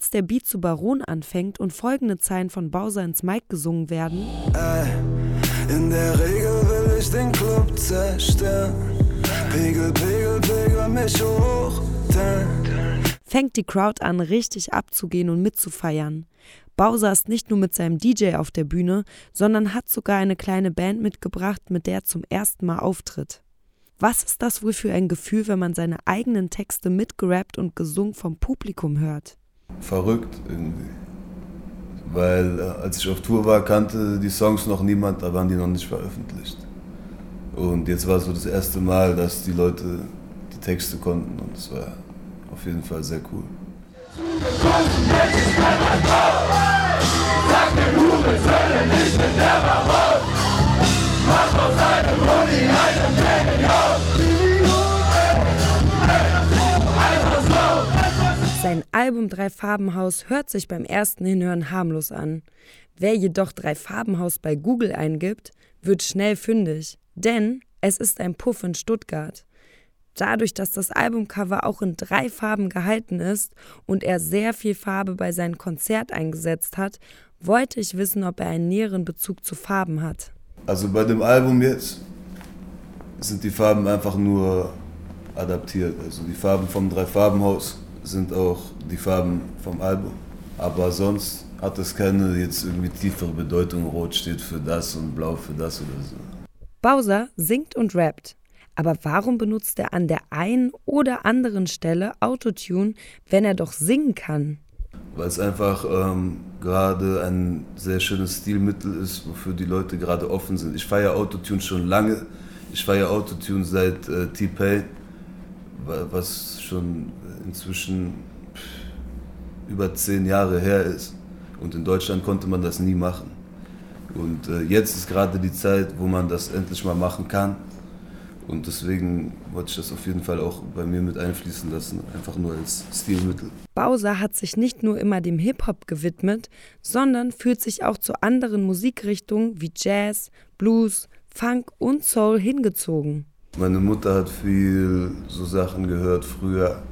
jetzt der Beat zu Baron anfängt und folgende Zeilen von Bowser ins Mic gesungen werden. Ey, in der Regel will ich den Club zerstören. Pegel, Pegel, Pegel mich hoch. Fängt die Crowd an, richtig abzugehen und mitzufeiern. Bowser ist nicht nur mit seinem DJ auf der Bühne, sondern hat sogar eine kleine Band mitgebracht, mit der er zum ersten Mal auftritt. Was ist das wohl für ein Gefühl, wenn man seine eigenen Texte mitgerappt und gesungen vom Publikum hört? Verrückt irgendwie. Weil äh, als ich auf Tour war, kannte die Songs noch niemand, da waren die noch nicht veröffentlicht. Und jetzt war so das erste Mal, dass die Leute die Texte konnten und es war auf jeden Fall sehr cool. Sein Album Drei Farbenhaus hört sich beim ersten Hinhören harmlos an. Wer jedoch Drei Farbenhaus bei Google eingibt, wird schnell fündig, denn es ist ein Puff in Stuttgart. Dadurch, dass das Albumcover auch in drei Farben gehalten ist und er sehr viel Farbe bei seinem Konzert eingesetzt hat, wollte ich wissen, ob er einen näheren Bezug zu Farben hat. Also bei dem Album jetzt sind die Farben einfach nur adaptiert. Also die Farben vom Drei-Farben-Haus sind auch die Farben vom Album. Aber sonst hat es keine jetzt irgendwie tiefere Bedeutung. Rot steht für das und Blau für das oder so. Bowser singt und rappt. Aber warum benutzt er an der einen oder anderen Stelle Autotune, wenn er doch singen kann? Weil es einfach ähm, gerade ein sehr schönes Stilmittel ist, wofür die Leute gerade offen sind. Ich feiere Autotune schon lange. Ich feiere Autotune seit äh, T-Pain, was schon inzwischen über zehn Jahre her ist. Und in Deutschland konnte man das nie machen. Und äh, jetzt ist gerade die Zeit, wo man das endlich mal machen kann. Und deswegen wollte ich das auf jeden Fall auch bei mir mit einfließen lassen, einfach nur als Stilmittel. Bowser hat sich nicht nur immer dem Hip-Hop gewidmet, sondern fühlt sich auch zu anderen Musikrichtungen wie Jazz, Blues, Funk und Soul hingezogen. Meine Mutter hat viel so Sachen gehört früher.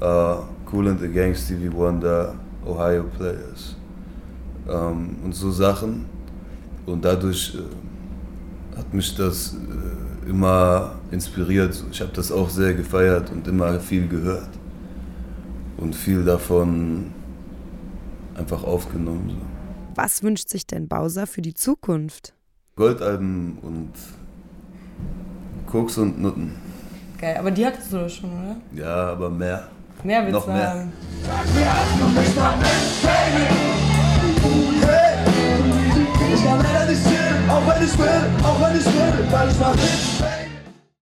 Uh, cool and the Gang, Stevie Wonder, Ohio Players um, und so Sachen. Und dadurch äh, hat mich das äh, immer inspiriert. Ich habe das auch sehr gefeiert und immer viel gehört. Und viel davon einfach aufgenommen. So. Was wünscht sich denn Bowser für die Zukunft? Goldalben und Koks und Nutten. Geil, aber die hattest du doch schon, oder? Ja, aber mehr. Mehr willst Noch mehr. Sag mir, du Baby?